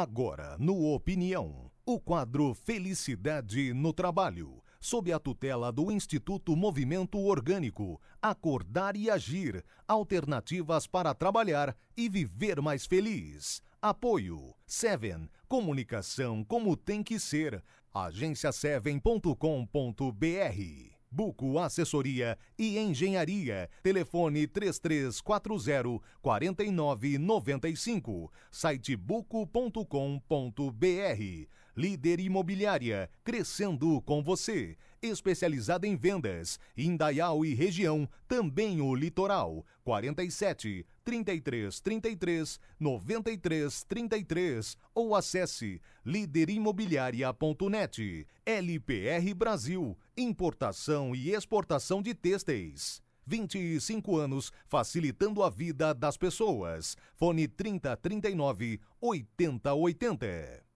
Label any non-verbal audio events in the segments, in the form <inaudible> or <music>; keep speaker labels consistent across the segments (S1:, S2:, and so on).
S1: Agora, no Opinião, o quadro Felicidade no Trabalho, sob a tutela do Instituto Movimento Orgânico, Acordar e Agir, alternativas para trabalhar e viver mais feliz. Apoio Seven, comunicação como tem que ser. agenciaseven.com.br Buco Assessoria e Engenharia. Telefone 3340 4995. Site buco.com.br. Líder Imobiliária, crescendo com você. Especializada em vendas, Indaial e região, também o litoral. 47 33 33 93 33 ou acesse líderimobiliaria.net. LPR Brasil, importação e exportação de têxteis. 25 anos facilitando a vida das pessoas. Fone 3039 8080.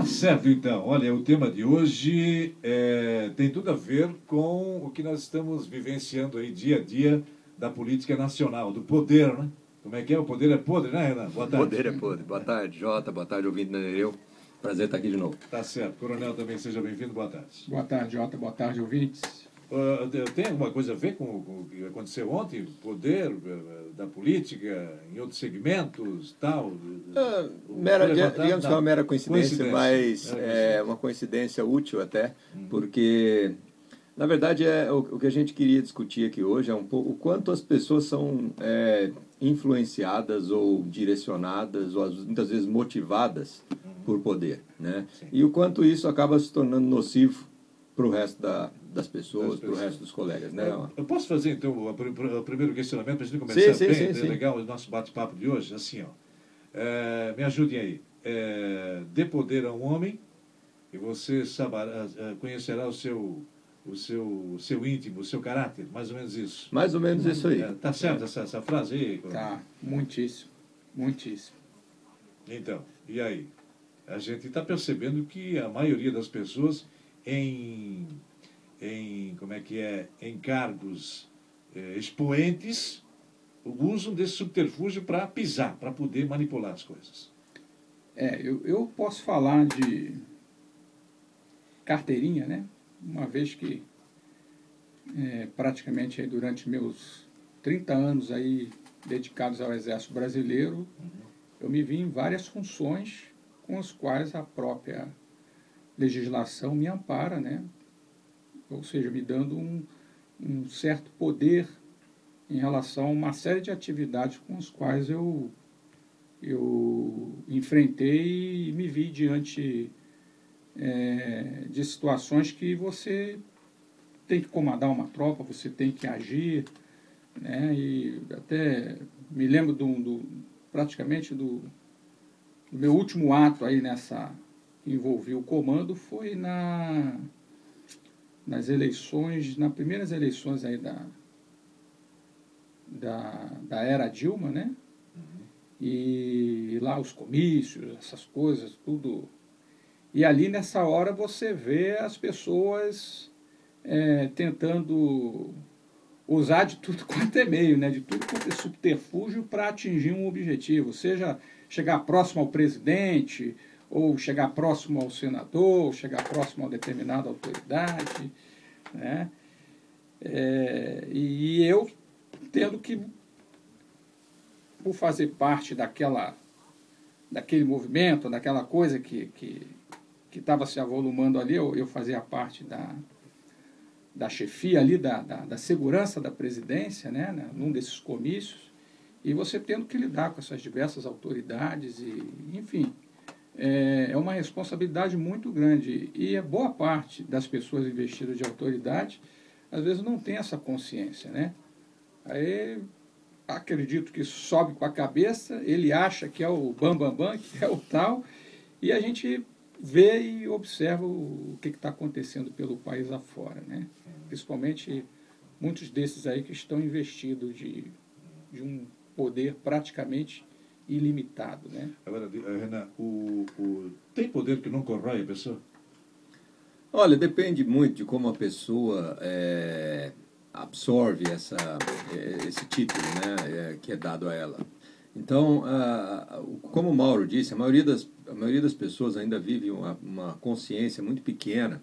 S2: Tá certo, então. Olha, o tema de hoje é, tem tudo a ver com o que nós estamos vivenciando aí dia a dia da política nacional, do poder, né? Como é que é? O poder é podre, né, Renan?
S3: Boa tarde. O poder é podre. Boa tarde, Jota. Boa tarde, ouvinte Nereu. Prazer estar aqui de novo.
S2: Tá certo. Coronel também seja bem-vindo. Boa tarde.
S4: Boa tarde, Jota. Boa tarde, ouvintes.
S2: Uh, tem alguma coisa a ver com, com o que aconteceu ontem? Poder uh, da política em outros segmentos, tal? Uh,
S3: mera, digamos que é uma mera coincidência, coincidência. mas é uma coincidência útil até, uhum. porque na verdade, é, o, o, que a gente queria discutir aqui hoje é um pouco o quanto as pessoas são é, influenciadas ou direcionadas, ou muitas vezes motivadas uhum. por poder. Né? E o quanto isso acaba se tornando nocivo para o resto da, das pessoas, para o resto dos colegas. Né?
S2: Eu, posso fazer, então, o, primeiro questionamento para a gente começar sim, bem, sim, sim, legal o nosso bate-papo de hoje? Assim, ó, é, me ajudem aí. É, dê poder a um homem e você saberá, é, conhecerá o seu o seu, o seu íntimo, o seu caráter, mais ou menos isso.
S3: Mais ou menos isso aí.
S2: É, tá certo essa, essa frase aí?
S4: Tá, muitíssimo, muitíssimo.
S2: Então, e aí? A gente está percebendo que a maioria das pessoas em, em como é que é, em cargos é, expoentes, usam desse subterfúgio para pisar, para poder manipular as coisas.
S4: É, eu, eu posso falar de carteirinha, né? uma vez que é, praticamente durante meus 30 anos aí dedicados ao Exército Brasileiro, uhum. eu me vi em várias funções com as quais a própria legislação me ampara, né? Ou seja, me dando um, um certo poder em relação a uma série de atividades com as quais eu, eu enfrentei e me vi diante é, de situações que você tem que comandar uma tropa, você tem que agir, né? E até me lembro do, do praticamente do, do, meu último ato aí nessa que o comando foi na nas eleições, nas primeiras eleições aí da da, da era Dilma, né? Uhum. E lá os comícios, essas coisas, tudo e ali nessa hora você vê as pessoas é, tentando usar de tudo <laughs> quanto é meio, né? de tudo quanto é subterfúgio para atingir um objetivo, seja chegar próximo ao presidente, ou chegar próximo ao senador, ou chegar próximo a determinada autoridade. Né? É, e eu tendo que, por fazer parte daquela, daquele movimento, daquela coisa que, que que estava se avolumando ali, eu, eu fazia parte da, da chefia ali, da, da, da segurança da presidência, né, né, num desses comícios, e você tendo que lidar com essas diversas autoridades, e enfim, é, é uma responsabilidade muito grande. E a boa parte das pessoas investidas de autoridade, às vezes não tem essa consciência, né? Aí acredito que sobe com a cabeça, ele acha que é o bambambam, bam, bam, que é o tal, e a gente vê e observa o, que está acontecendo pelo país afora, né? Principalmente muitos desses aí que estão investidos de, de um poder praticamente ilimitado, né?
S2: Agora, eh, Renan, o, o, tem poder que não corrói a pessoa?
S3: Olha, depende muito de como a pessoa é, absorve essa, eh, esse título né, que é dado a ela. Então, como o Mauro disse, a maioria das, a maioria das pessoas ainda vive uma, uma consciência muito pequena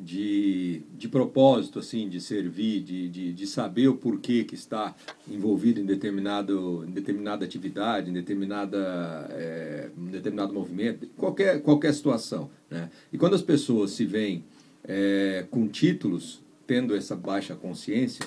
S3: de, de propósito, assim, de servir, de, de, de saber o porquê que está envolvido em, determinado, em determinada atividade, em, determinada, é, em determinado movimento, qualquer, qualquer situação. Né? E quando as pessoas se veem é, com títulos, tendo essa baixa consciência,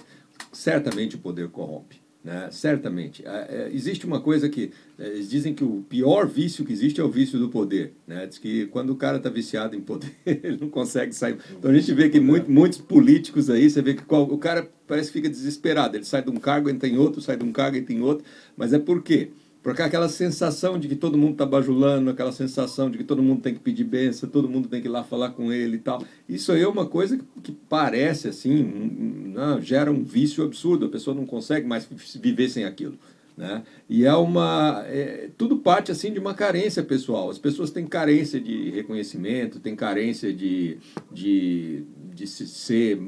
S3: certamente o poder corrompe. Né? Certamente. É, é, existe uma coisa que. É, eles dizem que o pior vício que existe é o vício do poder. Né? Diz que quando o cara está viciado em poder, <laughs> ele não consegue sair. Então a gente vê que muito, muitos políticos aí, você vê que qual, o cara parece que fica desesperado. Ele sai de um cargo, entra em outro, sai de um cargo, entra em outro. Mas é por quê? Porque aquela sensação de que todo mundo está bajulando, aquela sensação de que todo mundo tem que pedir bênção, todo mundo tem que ir lá falar com ele e tal. Isso aí é uma coisa que, parece assim, não, gera um vício absurdo, a pessoa não consegue mais viver sem aquilo. Né? E é uma. É, tudo parte assim de uma carência pessoal. As pessoas têm carência de reconhecimento, têm carência de, de, de se ser,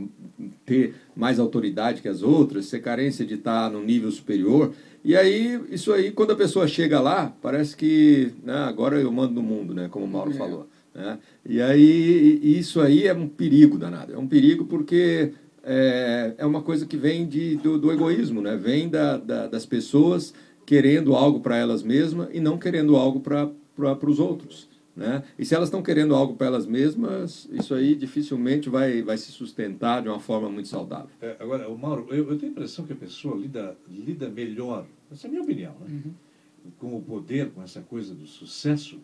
S3: ter mais autoridade que as outras, ter carência de estar no nível superior. E aí, isso aí, quando a pessoa chega lá, parece que né, agora eu mando no mundo, né, como o Mauro é. falou. Né? E aí, isso aí é um perigo danado. É um perigo porque é, é uma coisa que vem de, do, do egoísmo, né? vem da, da, das pessoas querendo algo para elas mesmas e não querendo algo para os outros. Né? E se elas estão querendo algo para elas mesmas, isso aí dificilmente vai, vai se sustentar de uma forma muito saudável.
S2: É, agora, o Mauro, eu, eu, tenho a impressão que a pessoa lida, lida melhor, essa é a minha opinião, né? Uhum. com o poder, com essa coisa do sucesso,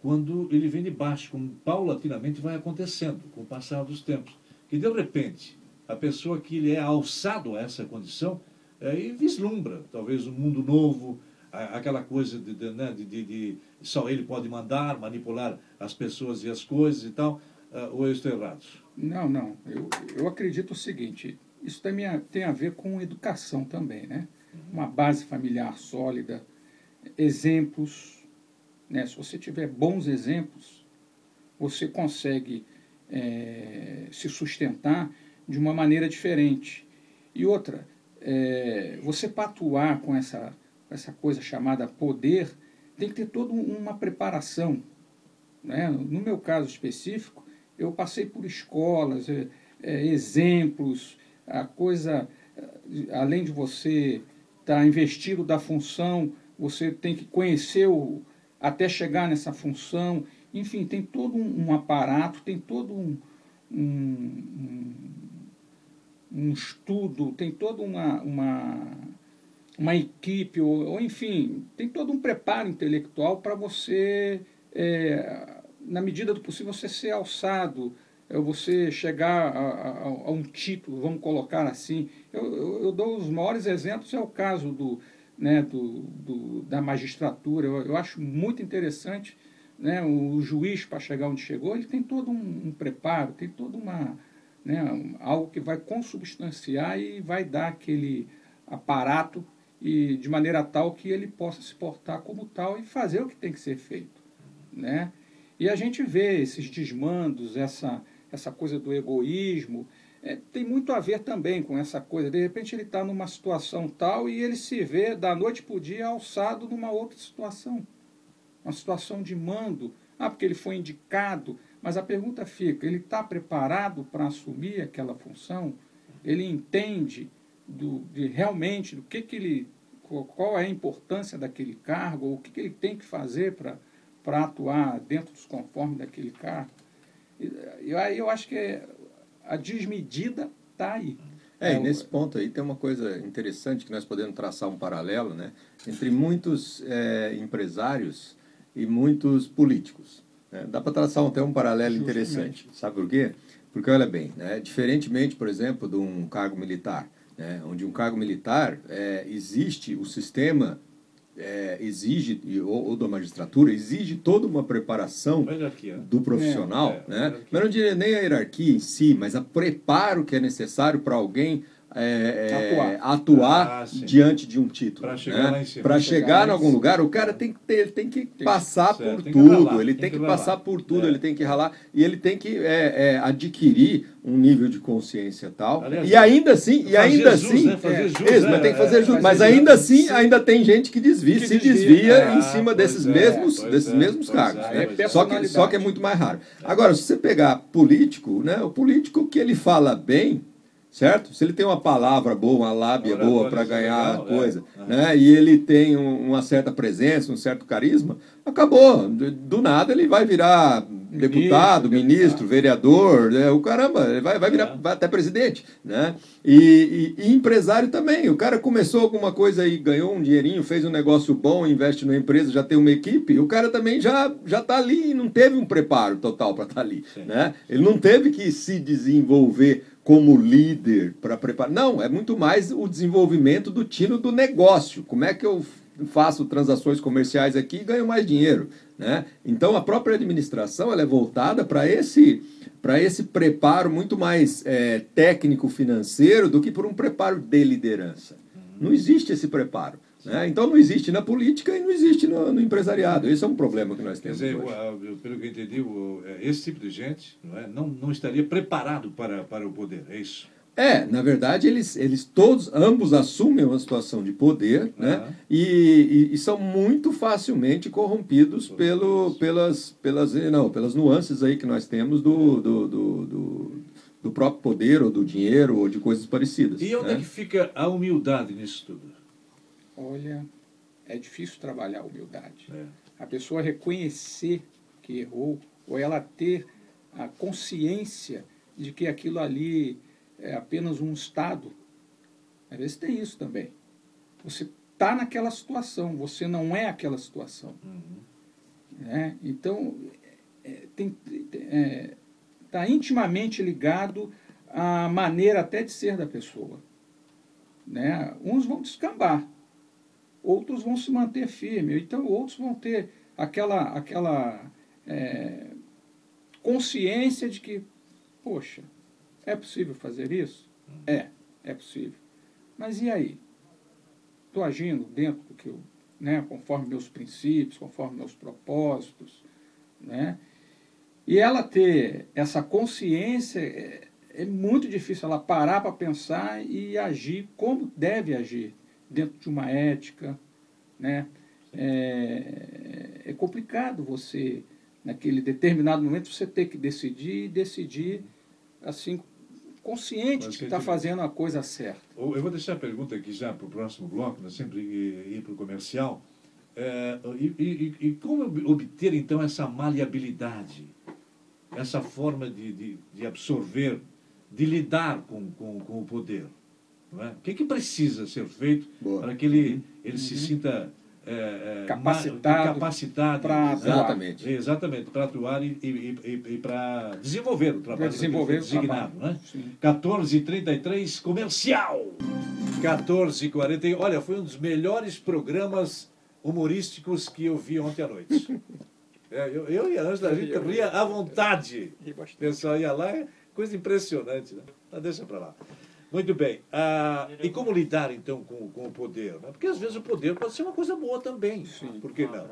S2: quando ele vem de baixo, como paulatinamente vai acontecendo com o passar dos tempos. Que de repente, a pessoa que ele é alçado a essa condição, é, e vislumbra talvez um mundo novo, aquela coisa de, de, né, de, de, só ele pode mandar, manipular as pessoas e as coisas e tal, uh, ou eu estou errado?
S4: Não, não. Eu, eu acredito o seguinte, isso tem, tem a ver com educação também, né? Uhum. Uma base familiar sólida, exemplos, né? Se você tiver bons exemplos, você consegue é, se sustentar de uma maneira diferente. E outra, é, você patuar com essa essa coisa chamada poder, tem que ter toda uma preparação. Né? No meu caso específico, eu passei por escolas, é, é, exemplos, a coisa, além de você estar tá investido da função, você tem que conhecer o, até chegar nessa função. Enfim, tem todo um, um aparato, tem todo um, um, um, estudo, tem toda uma, uma uma equipe, ou, ou, enfim, tem todo um preparo intelectual para você, é, na medida do possível, você ser alçado, é, você chegar a, a, a, um título, vamos colocar assim. Eu, eu, eu, dou os maiores exemplos, é o caso do, né, do, do da magistratura, eu, eu, acho muito interessante. Né, o juiz, para chegar onde chegou, ele tem todo um, um preparo, tem toda uma. Né, algo que vai consubstanciar e vai dar aquele aparato e de maneira tal que ele possa se portar como tal e fazer o que tem que ser feito, né? E a gente vê esses desmandos, essa essa coisa do egoísmo, é, tem muito a ver também com essa coisa. De repente ele está numa situação tal e ele se vê da noite para o dia alçado numa outra situação, uma situação de mando. Ah, porque ele foi indicado. Mas a pergunta fica: ele está preparado para assumir aquela função? Ele entende do, de realmente do que, que ele qual é a importância daquele cargo, o que, que ele tem que fazer para atuar dentro dos conformes daquele cargo. E aí eu acho que a desmedida está aí.
S3: É, e nesse ponto aí tem uma coisa interessante que nós podemos traçar um paralelo né, entre muitos é, empresários e muitos políticos. Né? Dá para traçar até um paralelo Justamente. interessante. Sabe por quê? Porque, olha bem, né, diferentemente, por exemplo, de um cargo militar, né, onde um cargo militar é, existe o sistema é, exige ou, ou, da magistratura exige toda uma preparação do profissional, é, é, né? Mas não diria nem a hierarquia em si, mas a preparo que é necessário para alguém é, é, atuar, atuar ah, diante de um título. Para chegar, né? chegar, chegar em algum lugar, o cara tem que, ter, ele tem que tem passar por tem tudo, que ele tem, que, que passar por tudo, é. ele tem que ralar, e ele tem que é, é, adquirir um nível de consciência tal. Aliás, e ainda assim, e ainda jus, assim, né? jus, isso, mas tem que fazer jus, mas ainda assim, ainda tem gente que desvia, que se desvia, desvia em cima desses mesmos, desses mesmos cargos. Né? Só, que, só que é muito mais raro. Agora, se você pegar político, né, o político que ele fala bem, certo? Se ele tem uma palavra boa, uma lábia boa para ganhar legal, coisa, é. né? E ele tem um, uma certa presença, um certo carisma, acabou. Do, nada ele vai virar ministro, deputado, ministro, vereador, né? o caramba, ele vai, vai virar é. vai até presidente, né? E, e, e, empresário também. O cara começou alguma coisa e ganhou um dinheirinho, fez um negócio bom, investe numa empresa, já tem uma equipe. O cara também já já está ali e não teve um preparo total para estar tá ali, Sim. né? Ele não teve que se desenvolver como líder para preparar. Não, é muito mais o desenvolvimento do tino do negócio. Como é que eu faço transações comerciais aqui e ganho mais dinheiro? Né? Então, a própria administração ela é voltada para esse, esse preparo muito mais é, técnico-financeiro do que por um preparo de liderança. Não existe esse preparo. Né? Então não existe na política e não existe no, no, empresariado. Esse é um problema que nós temos. Quer dizer,
S2: pelo que eu entendi, é, esse tipo de gente não, é, não, não estaria preparado para, para o poder, é isso?
S3: É, na verdade, eles, eles todos, ambos assumem uma situação de poder, né? E, e, e, são muito facilmente corrompidos pelo, pelas, pelas, não, pelas nuances aí que nós temos do, do, do, do, do próprio poder, ou do dinheiro, ou de coisas parecidas.
S2: E onde
S3: né?
S2: é que fica a humildade nisso tudo?
S4: Olha, é difícil trabalhar a humildade. É. A pessoa reconhecer que errou, ou ela ter a consciência de que aquilo ali é apenas um estado. Às vezes tem isso também. Você está naquela situação, você não é aquela situação. Uhum. É? Então, está é, tá intimamente ligado à maneira até de ser da pessoa. Né? Uns vão descambar, outros vão se manter firmes, então outros vão ter aquela, aquela é, consciência de que, poxa, é possível fazer isso? É, é possível. Mas e aí? Estou agindo dentro do que eu, né, conforme meus princípios, conforme meus propósitos, né? E ela ter essa consciência é, é muito difícil ela parar para pensar e agir como deve agir dentro de uma ética, né? É, é complicado você, naquele determinado momento, você ter que decidir e decidir assim, consciente de que está fazendo a coisa certa.
S2: Eu vou deixar a pergunta aqui já para o próximo bloco, nós sempre ir para o comercial. É, e, e, e, como obter, então, essa maleabilidade, essa forma de, de, de absorver, de lidar com, com, com o poder? É? O que, é que precisa ser feito Boa. para que ele, ele uhum. se sinta é,
S4: é, capacitado,
S2: capacitado
S4: para
S2: exatamente. exatamente para atuar e, e, e, e para desenvolver o trabalho
S4: desenvolver
S2: designado né 14:33 comercial! 14:40 olha foi um dos melhores programas humorísticos que eu vi ontem à noite. <laughs> É, eu, eu e a Ângela a gente ria à vontade. O pessoal ia lá coisa impressionante né? Mas deixa para lá muito bem. Ah, e como lidar, então, com, com o poder? Né? Porque, às vezes, o poder pode ser uma coisa boa também. Sim, Por que não?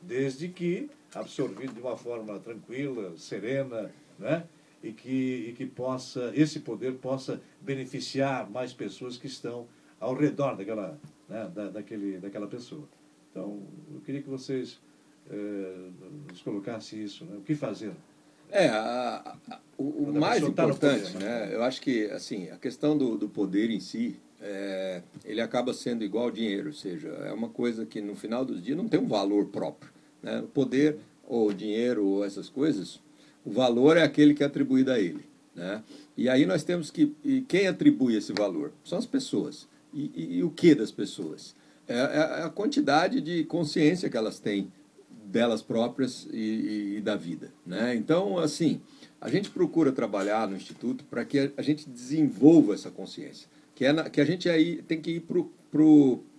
S2: Desde que absorvido de uma forma tranquila, serena, né? e, que, e que possa, esse poder possa beneficiar mais pessoas que estão ao redor daquela, né? da, daquele, daquela pessoa. Então, eu queria que vocês eh, nos colocassem isso. Né? O que fazer?
S3: É, a, a, o, o mais importante, poder, né? né? Eu acho que assim a questão do, do poder em si, é, ele acaba sendo igual ao dinheiro, ou seja, é uma coisa que no final dos dias não tem um valor próprio. Né? O poder ou dinheiro ou essas coisas, o valor é aquele que é atribuído a ele. Né? E aí nós temos que. E quem atribui esse valor? São as pessoas. E, e, e o que das pessoas? É, é, a quantidade de consciência que elas têm delas próprias e, e, da vida. Né? Então, assim, a gente procura trabalhar no Instituto para que a gente desenvolva essa consciência, que, é na, que a gente aí tem que ir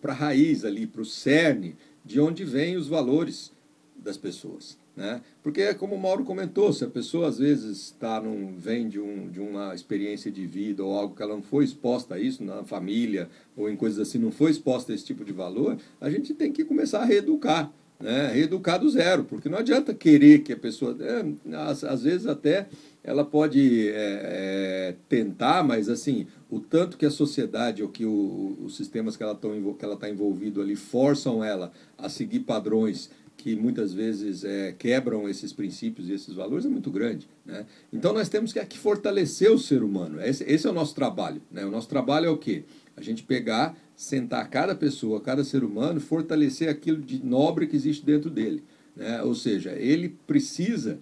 S3: para a raiz ali, para o cerne, de onde vêm os valores das pessoas. Né? Porque, como o Mauro comentou, se a pessoa às vezes tá num, vem de, um, de uma experiência de vida ou algo que ela não foi exposta a isso, na família ou em coisas assim, não foi exposta a esse tipo de valor, a gente tem que começar a reeducar. Né? Reeducar zero, porque não adianta querer que a pessoa. É, às, às vezes até ela pode é, é, tentar, mas assim, o tanto que a sociedade ou que o, os sistemas que ela está envolvido ali forçam ela a seguir padrões que muitas vezes é, quebram esses princípios e esses valores é muito grande. Né? Então nós temos que aqui fortalecer o ser humano. Esse, esse é o nosso trabalho. Né? O nosso trabalho é o quê? A gente pegar, sentar cada pessoa, cada ser humano, fortalecer aquilo de nobre que existe dentro dele. Né? Ou seja, ele precisa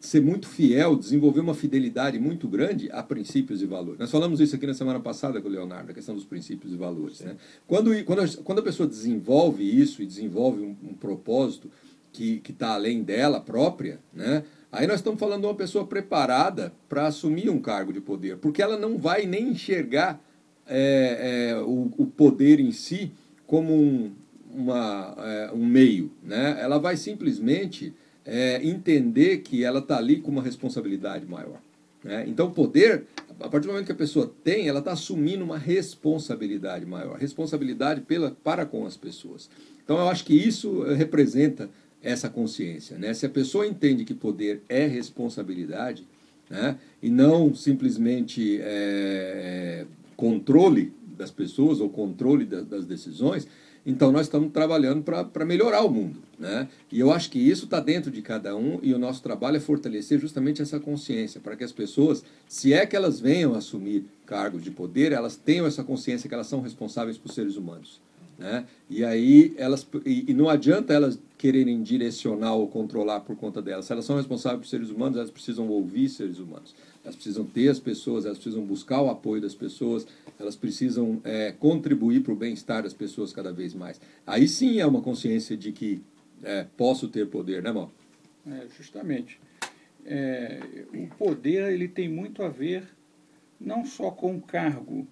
S3: ser muito fiel, desenvolver uma fidelidade muito grande a princípios e valores. Nós falamos isso aqui na semana passada com o Leonardo, a questão dos princípios e valores. Né? Quando, quando, a, quando a pessoa desenvolve isso e desenvolve um, um propósito que está além dela própria, né? aí nós estamos falando de uma pessoa preparada para assumir um cargo de poder, porque ela não vai nem enxergar é, é, o, o poder em si como um, uma, é, um meio. Né? Ela vai simplesmente é, entender que ela está ali com uma responsabilidade maior. Né? Então, poder, a partir do momento que a pessoa tem, ela está assumindo uma responsabilidade maior, responsabilidade pela, para com as pessoas. Então, eu acho que isso eh, representa essa consciência. Né? Se a pessoa entende que poder é responsabilidade, né? e não simplesmente é, controle das pessoas ou controle da, das decisões, então nós estamos trabalhando para melhorar o mundo. Né? E eu acho que isso está dentro de cada um e o nosso trabalho é fortalecer justamente essa consciência, para que as pessoas, se é que elas venham assumir cargos de poder, elas tenham essa consciência que elas são responsáveis por seres humanos. Né? E aí elas e, e, não adianta elas quererem direcionar ou controlar por conta delas. Se elas são responsáveis por seres humanos, elas precisam ouvir seres humanos. Elas precisam ter as pessoas, elas precisam buscar o apoio das pessoas, elas precisam é, contribuir para o bem-estar das pessoas cada vez mais. Aí sim é uma consciência de que é, posso ter poder, né, Mal?
S4: É, justamente. É, o poder ele tem muito a ver não só com o cargo,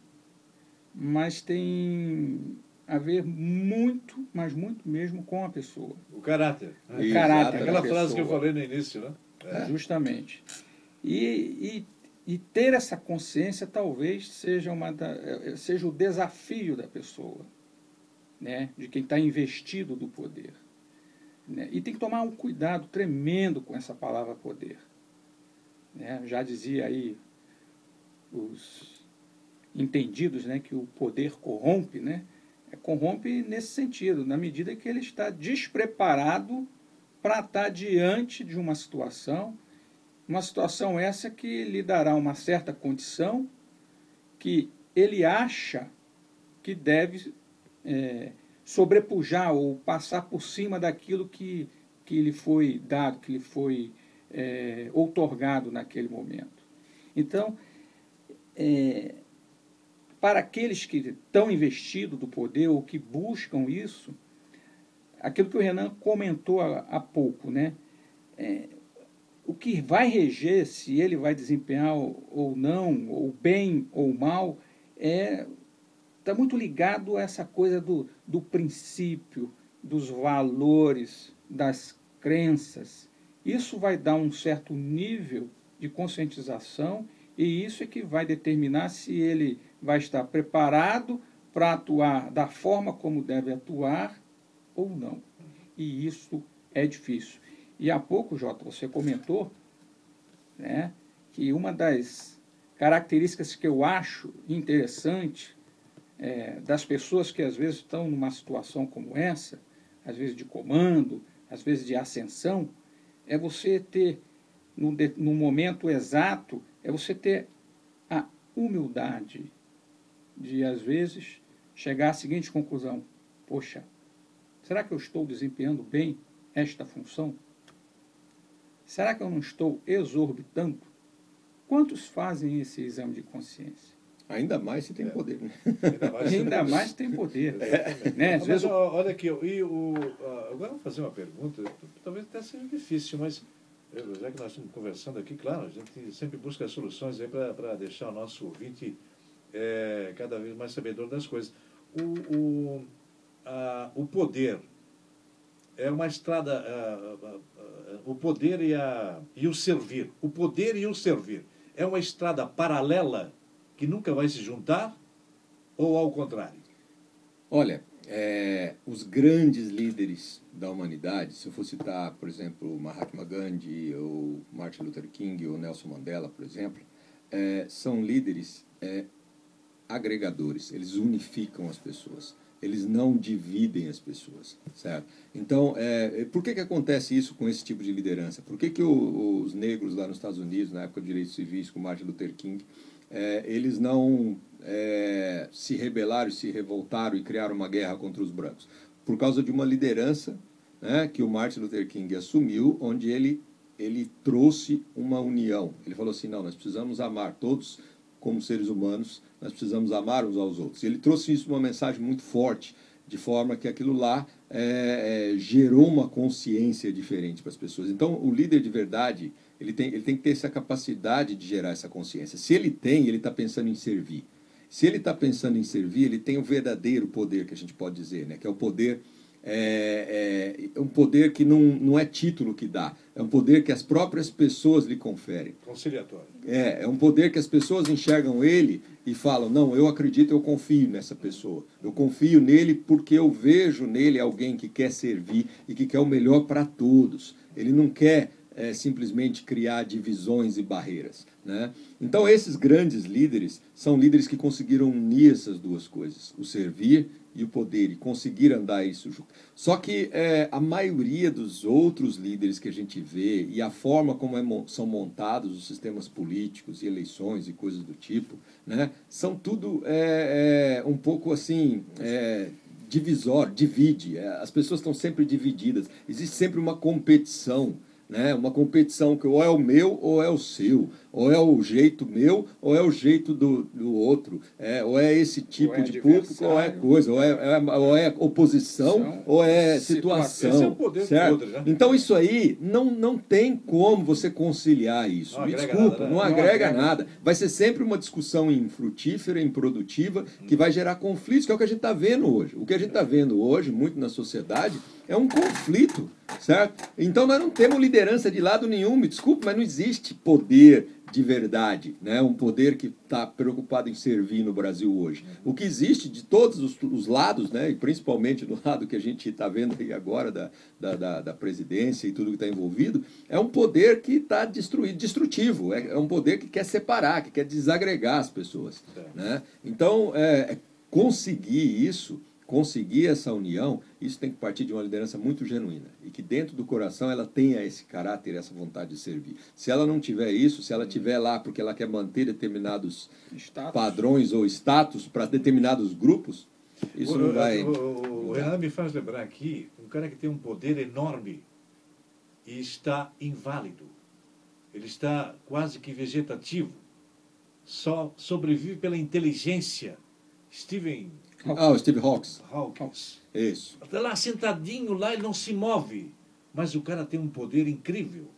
S4: mas tem a ver muito, mas muito mesmo com a pessoa.
S2: O caráter.
S4: Né? O caráter.
S2: Aquela frase que eu falei no início, né?
S4: É. Justamente. E, e, e, ter essa consciência talvez seja, uma da, é, seja o desafio da pessoa, né? de quem está investido do poder. Né? E tem que tomar um cuidado tremendo com essa palavra poder. Né? Já dizia aí os entendidos né, que o poder corrompe, né? É, corrompe nesse sentido, na medida que ele está despreparado para estar diante de uma situação, uma situação essa que lhe dará uma certa condição que ele acha que deve é, sobrepujar ou passar por cima daquilo que, que lhe foi dado, que lhe foi é, outorgado naquele momento. Então, é, para aqueles que estão investidos do poder ou que buscam isso, aquilo que o Renan comentou há, há pouco, né? É, o que vai reger se ele vai desempenhar ou não, ou bem ou mal, é está muito ligado a essa coisa do, do princípio, dos valores, das crenças. Isso vai dar um certo nível de conscientização e isso é que vai determinar se ele vai estar preparado para atuar da forma como deve atuar ou não. E isso é difícil. E há pouco, Jota, você comentou né, que uma das características que eu acho interessante é, das pessoas que às vezes estão numa situação como essa, às vezes de comando, às vezes de ascensão, é você ter, no, no momento exato, é você ter a humildade de, às vezes, chegar à seguinte conclusão: poxa, será que eu estou desempenhando bem esta função? Será que eu não estou exorbitando? Quantos fazem esse exame de consciência?
S3: Ainda mais se tem é. poder. Né?
S4: Ainda mais, Ainda mais tem poder. É. Né?
S2: Às vezes, olha aqui, e o, agora vou fazer uma pergunta, talvez até seja difícil, mas já que nós estamos conversando aqui, claro, a gente sempre busca soluções para deixar o nosso ouvinte é, cada vez mais sabedor das coisas. O, o, a, o poder, é uma estrada, uh, uh, uh, o poder e, a, e o servir. O poder e o servir. É uma estrada paralela que nunca vai se juntar ou ao contrário?
S3: Olha, é, os grandes líderes da humanidade, se eu for citar, por exemplo, Mahatma Gandhi, ou Martin Luther King, ou Nelson Mandela, por exemplo, é, são líderes é, agregadores, eles unificam as pessoas, eles não dividem as pessoas, certo? Então, é, por que, que acontece isso com esse tipo de liderança? Por que, que o, os negros lá nos Estados Unidos, na época de direitos civis, com Martin Luther King, é, eles não é, se rebelaram, se revoltaram e criaram uma guerra contra os brancos? Por causa de uma liderança né, que o Martin Luther King assumiu, onde ele, ele trouxe uma união. Ele falou assim: não, nós precisamos amar todos como seres humanos, nós precisamos amar uns aos outros. Ele trouxe isso uma mensagem muito forte, de forma que aquilo lá é, é, gerou uma consciência diferente para as pessoas. Então, o líder de verdade, ele tem, ele tem que ter essa capacidade de gerar essa consciência. Se ele tem, ele está pensando em servir. Se ele está pensando em servir, ele tem o verdadeiro poder, que a gente pode dizer, né? que é o poder é, é, um poder que não, não é título que dá, é um poder que as próprias pessoas lhe conferem.
S2: Conciliatório.
S3: É, é um poder que as pessoas enxergam ele e falam: não, eu acredito, eu confio nessa pessoa. Eu confio nele porque eu vejo nele alguém que quer servir e que quer o melhor para todos. Ele não quer é, simplesmente criar divisões e barreiras. Né? Então, esses grandes líderes são líderes que conseguiram unir essas duas coisas: o servir e o poder, e conseguir andar isso junto. Só que é, a maioria dos outros líderes que a gente vê e a forma como é, são montados os sistemas políticos e eleições e coisas do tipo, né, são tudo é, é, um pouco assim. É, divisório, divide. É, as pessoas estão sempre divididas. Existe sempre uma competição né? Uma competição que ou é o meu ou é o seu, ou é o jeito meu ou é o jeito do, do outro, é, ou é esse tipo é de público ou é coisa, ou é, é ou é oposição ou é situação. Esse é o poder certo? Poder, né? Então isso aí não, não tem como você conciliar isso. Não Me desculpa, nada, né? não, não, agrega, agrega nada. Vai ser sempre uma discussão infrutífera, improdutiva, que vai gerar conflitos, que é o que a gente está vendo hoje. O que a gente está vendo hoje, muito na sociedade, é um conflito, certo? Então nós não temos liderança de lado nenhum, me desculpe, mas não existe poder de verdade, né? um poder que está preocupado em servir no Brasil hoje. O que existe de todos os, os lados, né? e principalmente do lado que a gente está vendo aí agora da, da, da, da, presidência e tudo que está envolvido, é um poder que está destruído, destrutivo, é, é, um poder que quer separar, que quer desagregar as pessoas. Né? Então, é, é conseguir isso conseguir essa união, isso tem que partir de uma liderança muito genuína e que dentro do coração ela tenha esse caráter, essa vontade de servir. Se ela não tiver isso, se ela tiver lá porque ela quer manter determinados status. padrões ou status para determinados grupos, isso o, não vai.
S2: O, o, o Renan me faz lembrar aqui um cara que tem um poder enorme e está inválido. Ele está quase que vegetativo. Só sobrevive pela inteligência. Steven
S3: ah, o Steve Hawkes.
S2: Hawkins.
S3: Isso.
S2: Está lá sentadinho lá, ele não se move. Mas o cara tem um poder incrível.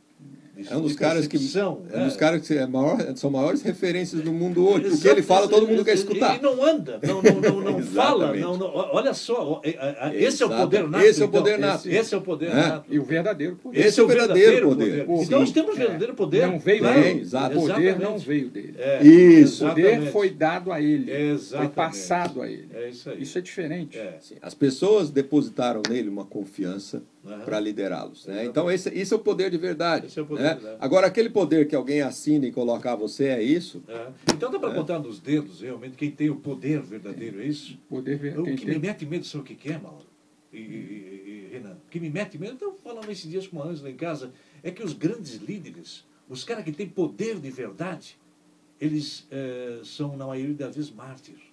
S3: É um dos caras que são, é um dos é. caras que é maior, são maiores referências do mundo hoje. Exato, o que ele fala, todo mundo quer escutar.
S2: E não anda, não, não, não, não <laughs> fala. Não, não, olha só, é, é, esse é o poder nato.
S3: Esse é o poder então. nato.
S2: Esse, esse, é o poder nato.
S4: E o verdadeiro poder.
S3: Esse, esse é o verdadeiro poder.
S2: poder. Então nós temos verdadeiro poder.
S4: Não veio dele. O poder não veio dele.
S3: isso.
S4: O poder foi dado a ele. Exatamente. Foi passado a ele. É isso aí. Isso é diferente.
S3: As pessoas depositaram nele uma confiança para liderá-los. Né? Então, esse, esse é o poder de verdade. Esse é o poder né? Agora, aquele poder que alguém assina e colocar você é isso. É.
S2: Então, dá para é. contar nos dedos, realmente, quem tem o poder verdadeiro, é isso?
S4: Poder
S2: verdadeiro. O que me mete medo, sabe o que, que é, Mauro? E, e, e, Renan? O que me mete medo, então, falando esses dias com a Ângela em casa, é que os grandes líderes, os caras que têm poder de verdade, eles é, são, na maioria das vezes, mártires.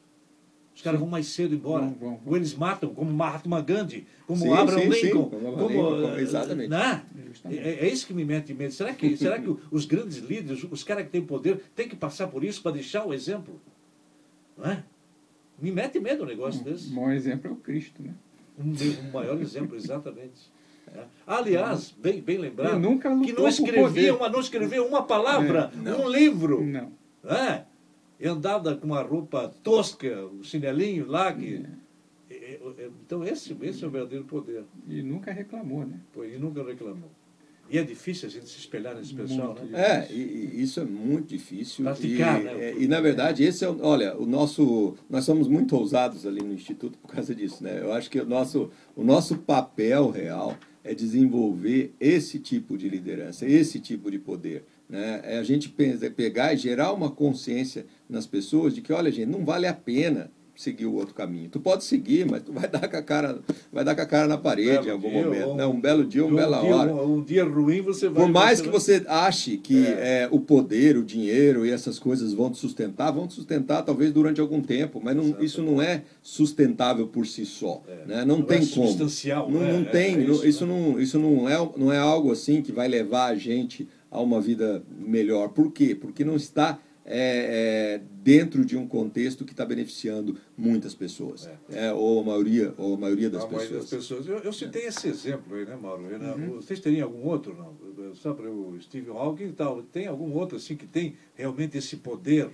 S2: Os caras vão mais cedo embora. Vão, vão, Ou eles matam, como Mahatma Gandhi, como sim, Abraham sim, Lincoln. Sim, como, como,
S3: eh, exatamente.
S2: Né? É, é, isso que me mete medo. Será que, <laughs> será que os grandes líderes, os caras que têm poder, têm que passar por isso para deixar o exemplo? Não é? Me mete medo um negócio
S4: um,
S2: desse.
S4: O maior exemplo é o Cristo, né?
S2: Um, um maior exemplo, exatamente. <laughs> É. Aliás, bem, bem lembrado,
S4: que
S2: não escrevia, uma, não escrevia uma palavra,
S4: é,
S2: um livro.
S4: Não.
S2: É? Andava com uma roupa tosca, o chinelinho lá, que é, é, então esse, esse é o verdadeiro poder.
S4: E nunca reclamou, né?
S2: Pô, e nunca reclamou. E é difícil a gente se espelhar nesse pessoal,
S3: muito né? É, e, e, isso é muito difícil.
S2: Praticar,
S3: e,
S2: né?
S3: É, e, na verdade, esse é o, olha, o nosso, nós somos muito ousados ali no Instituto por causa disso, né? Eu acho que o nosso, o nosso papel real é desenvolver esse tipo de liderança, esse tipo de poder. Né? É a gente pegar e gerar uma consciência nas pessoas de que, olha, gente, não vale a pena seguir o outro caminho. Tu pode seguir, mas tu vai <laughs> dar com a cara, vai dar com a cara na parede um em algum dia, momento. Um, né? um belo dia, uma um bela
S2: dia,
S3: hora.
S2: Um, um, dia ruim você vai.
S3: Por mais que você ache que é. É, o poder, o dinheiro e essas coisas vão te sustentar, vão te sustentar talvez durante algum tempo, mas não, isso não é sustentável por si só. É. Né? Não, não, tem
S2: é
S3: como.
S2: Substancial,
S3: não, não tem. É isso, isso, né? não, isso não, é, não é algo assim que vai levar a gente a uma vida melhor. Por quê? Porque não está é, é, dentro de um contexto que está beneficiando muitas pessoas, é. é. ou a maioria, ou a maioria das a pessoas. Maioria das
S2: pessoas. Eu, eu citei esse exemplo aí, né, Mauro? Uhum. Vocês teriam algum outro, não? Só para o Stephen Hawking e tal. Tem algum outro assim que tem realmente esse poder?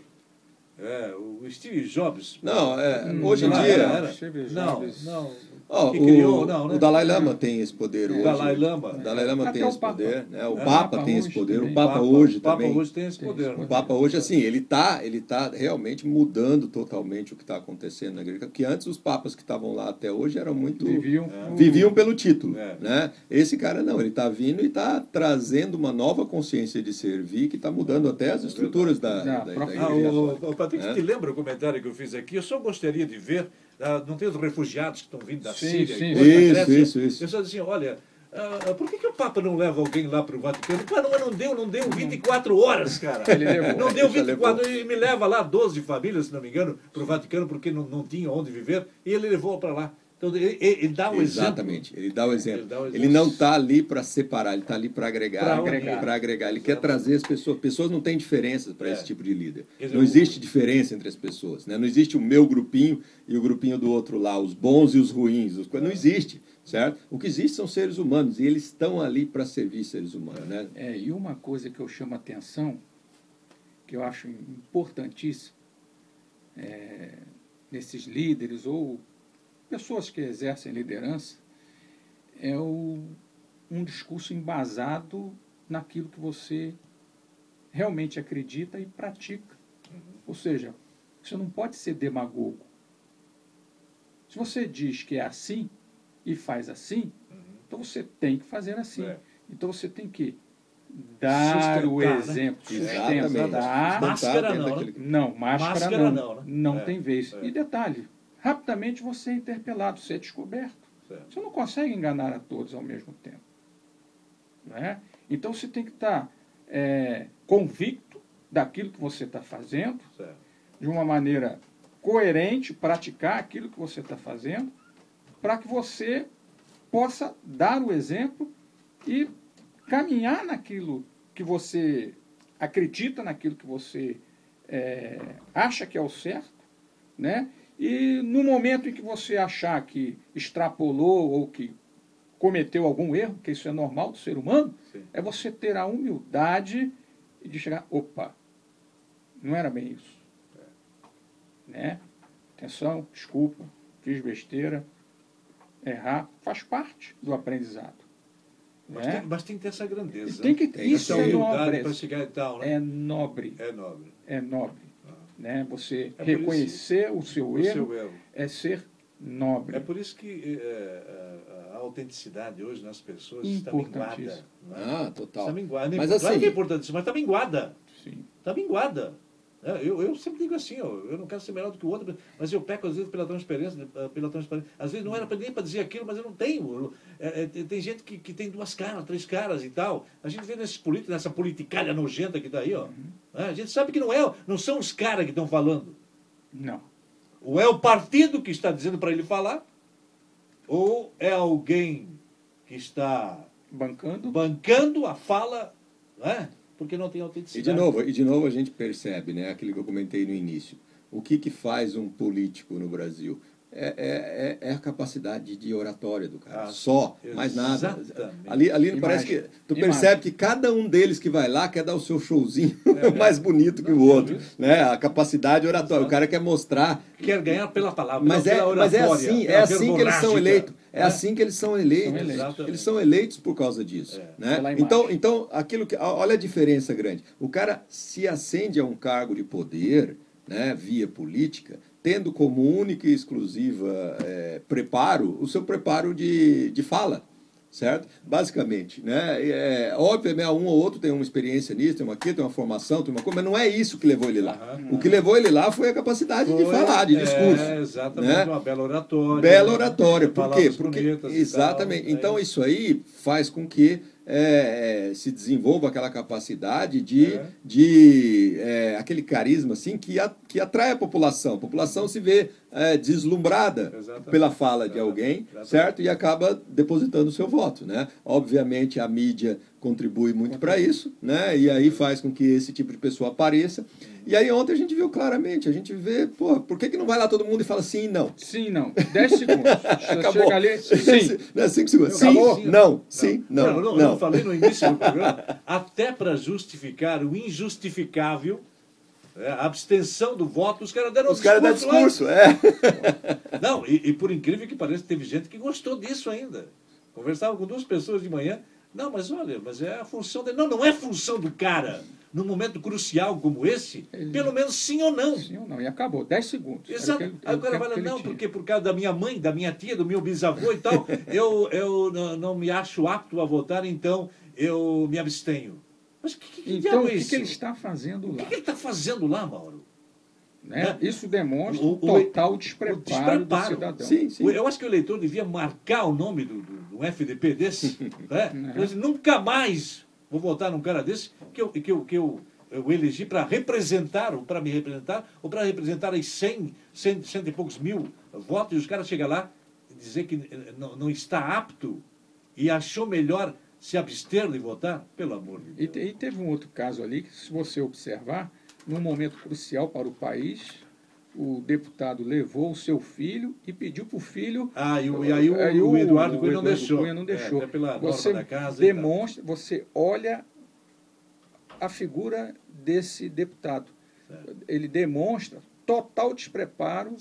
S2: É, o Steve Jobs.
S3: Não, é, hum, hoje em dia. Era,
S2: não, não.
S3: Oh, criou, o, não, né? o Dalai Lama tem esse poder
S2: o
S3: hoje.
S2: Dalai Lama.
S3: O Dalai Lama
S4: Até
S3: tem esse poder. Né? O
S2: é,
S3: Papa,
S4: Papa
S3: tem esse poder. O Papa,
S2: Papa
S3: hoje
S2: o Papa
S3: também.
S2: hoje tem esse poder.
S3: O Papa hoje, assim, ele está ele tá realmente mudando totalmente o que está acontecendo na igreja. Porque antes os papas que estavam lá até hoje eram muito.
S4: Viviam,
S3: é. viviam pelo título. É. Né? Esse cara não, ele está vindo e está trazendo uma nova consciência de servir que está mudando até as estruturas da, da, da, igreja.
S2: Ah, o, o Patrick, é? te lembra o comentário que eu fiz aqui? Eu só gostaria de ver ah, não tem os refugiados que estão vindo da
S4: sim,
S2: Síria?
S4: Sim,
S3: isso, isso, isso.
S2: Eu só assim, olha, uh, por que, que o Papa não leva alguém lá para o Vaticano? Pá, não, não deu, não deu 24 horas, cara.
S4: Ele levou.
S2: Não deu 24 horas. Ele me leva lá 12 famílias, se não me engano, para o Vaticano, porque não, não tinha onde viver, e ele levou para lá. Então, ele, ele dá o
S3: Exatamente,
S2: exemplo.
S3: ele dá o exemplo. Ele, dá o exemplo. ele não está ali para separar, ele está ali para agregar. Para agregar. agregar. agregar. Ele Exatamente. quer trazer as pessoas. Pessoas não têm diferença para é. esse tipo de líder. Dizer, não existe diferença entre as pessoas. Né? Não existe o meu grupinho e o grupinho do outro lá, os bons e os ruins. Os... Não existe, certo? O que existe são seres humanos e eles estão ali para servir seres humanos. Né?
S4: É, e uma coisa que eu chamo a atenção, que eu acho importantíssimo, é, nesses líderes ou pessoas que exercem liderança, é o, um discurso embasado naquilo que você realmente acredita e pratica. Ou seja, você não pode ser demagogo. Se você diz que é assim e faz assim, então você tem que fazer assim. É. Então você tem que dar o né? exemplo.
S3: Né?
S2: Sustentar. Máscara não, né?
S4: Não, máscara, máscara não. Não, né? não é. tem vez. É. E detalhe, rapidamente você é interpelado, você é descoberto. Certo. Você não consegue enganar a todos ao mesmo tempo. é? Então você tem que estar é, convicto daquilo que você está fazendo, certo. de uma maneira coerente, praticar aquilo que você está fazendo, para que você possa dar o exemplo e caminhar naquilo que você acredita, naquilo que você é, acha que é o certo, né? E no momento em que você achar que extrapolou ou que cometeu algum erro, que isso é normal do ser humano, Sim. é você ter a humildade de chegar, opa, não era bem isso. É. Né? Atenção, desculpa, fiz besteira, errar, faz parte do aprendizado.
S2: Mas, né? tem, mas tem que ter essa grandeza.
S4: tem que, ter isso é nobre.
S2: Para chegar e tal, né?
S4: É nobre.
S2: É nobre.
S4: É nobre. Né? Você é reconhecer isso, o, seu, o erro seu erro é ser nobre.
S2: É por isso que é, a, a autenticidade hoje nas pessoas está minguada.
S3: É? Ah, total.
S2: Está minguada.
S3: Mas
S2: claro
S3: assim,
S2: que é importante, mas está minguada.
S4: Sim.
S2: Está minguada. É, eu, eu sempre digo assim, ó, eu não quero ser melhor do que o outro, mas eu peco às vezes pela transparência, eh, pela transparência. Às vezes não era nem para dizer aquilo, mas eu não tenho. É, é, tem gente que, que tem duas caras, três caras e tal. A gente vê nesses políticos, nessa politicalha nojenta que está aí, ó. Uhum. É, a gente sabe que não é, não são os caras que estão falando.
S4: Não.
S2: Ou é o partido que está dizendo para ele falar, ou é alguém que está
S4: bancando,
S2: bancando a fala, né? Porque não tem autenticidade.
S3: E de novo, e de novo a gente percebe, né, aquilo que eu comentei no início. O que, que faz um político no Brasil? é, é, é, a capacidade de oratória do cara. Ah, Só, mais nada. Ali, ali Imagem. parece que. Tu Imagem. percebe que cada um deles que vai lá quer dar o seu showzinho é, <laughs> mais bonito que o outro. Né? A capacidade oratória. O cara quer mostrar.
S2: Quer ganhar pela palavra.
S3: Mas, é, mas é assim, é assim que eles são eleitos. É, assim que eles são eleitos. São eleitos. Eles são eleitos por causa disso. É. Né? Então, então, aquilo que. Olha a diferença grande. O cara se acende a um cargo de poder, né, via política, tendo como única e exclusiva é, preparo o seu preparo de, de fala, certo? Basicamente, né? É, obviamente, um ou outro tem uma experiência nisso, tem uma aqui, tem uma formação, tem uma coisa, mas não é isso que levou ele lá. Uhum. O que levou ele lá foi a capacidade foi, de falar, de discurso. É,
S2: exatamente, né? uma bela oratória.
S3: Bela oratória, por quê? Porque, exatamente. Tal, é então, isso aí faz com que é, é, se desenvolva aquela capacidade de, é. de é, aquele carisma assim que, a, que atrai a população. A população se vê é, deslumbrada Exatamente. pela fala de alguém, Exatamente. certo? E acaba depositando o seu voto, né? Obviamente a mídia contribui muito para isso, né? E aí faz com que esse tipo de pessoa apareça. E aí ontem a gente viu claramente, a gente vê, pô, por que, que não vai lá todo mundo e fala sim e não?
S4: Sim não. 10 <laughs> <laughs> segundos.
S3: Acabou. Chega ali, sim. Não, 5 segundos. Sim, Acabou? Sim, não, sim, não. Não,
S2: não, não. Eu falei no início do programa, <laughs> até para justificar o injustificável, é, a abstenção do voto, os caras deram
S3: Os caras deram discurso, é.
S2: Não, e, e, por incrível que pareça, teve gente que gostou disso ainda. Conversava com duas pessoas de manhã. Não, mas olha, mas é a função dele. Não, não é função do cara num momento crucial como esse, ele... pelo menos sim ou não.
S4: Sim ou não, e acabou, 10 segundos.
S2: Exato. Ele, Aí o cara fala, não, porque por causa da minha mãe, da minha tia, do meu bisavô e tal, <laughs> eu, eu não, não me acho apto a votar, então eu me abstenho.
S4: Mas que, que então, o que, que, ele está fazendo lá? O
S2: que, que ele está fazendo lá, Mauro?
S4: Né? né? Isso demonstra o, o total despreparo, o despreparo, do cidadão.
S2: Sim, sim. Eu acho que o eleitor devia marcar o nome do, do, do FDP desse. <laughs> né? Uhum. Nunca mais vou votar num cara desse que eu, que eu, que eu, eu elegi para representar, ou para me representar, ou para representar as 100, 100, cento e poucos mil votos, e os caras chegam lá e dizer que não, não está apto e achou melhor se abster de votar, pelo amor de Deus.
S4: E, e teve um outro caso ali que, se você observar, num momento crucial para o país, o deputado levou o seu filho e pediu para o filho.
S2: Ah, e, o, e aí o, aí o, o Eduardo Cunha não deixou.
S4: Cunha não deixou.
S2: É, pela
S4: você
S2: da casa
S4: demonstra, você olha a figura desse deputado. Certo. Ele demonstra total despreparo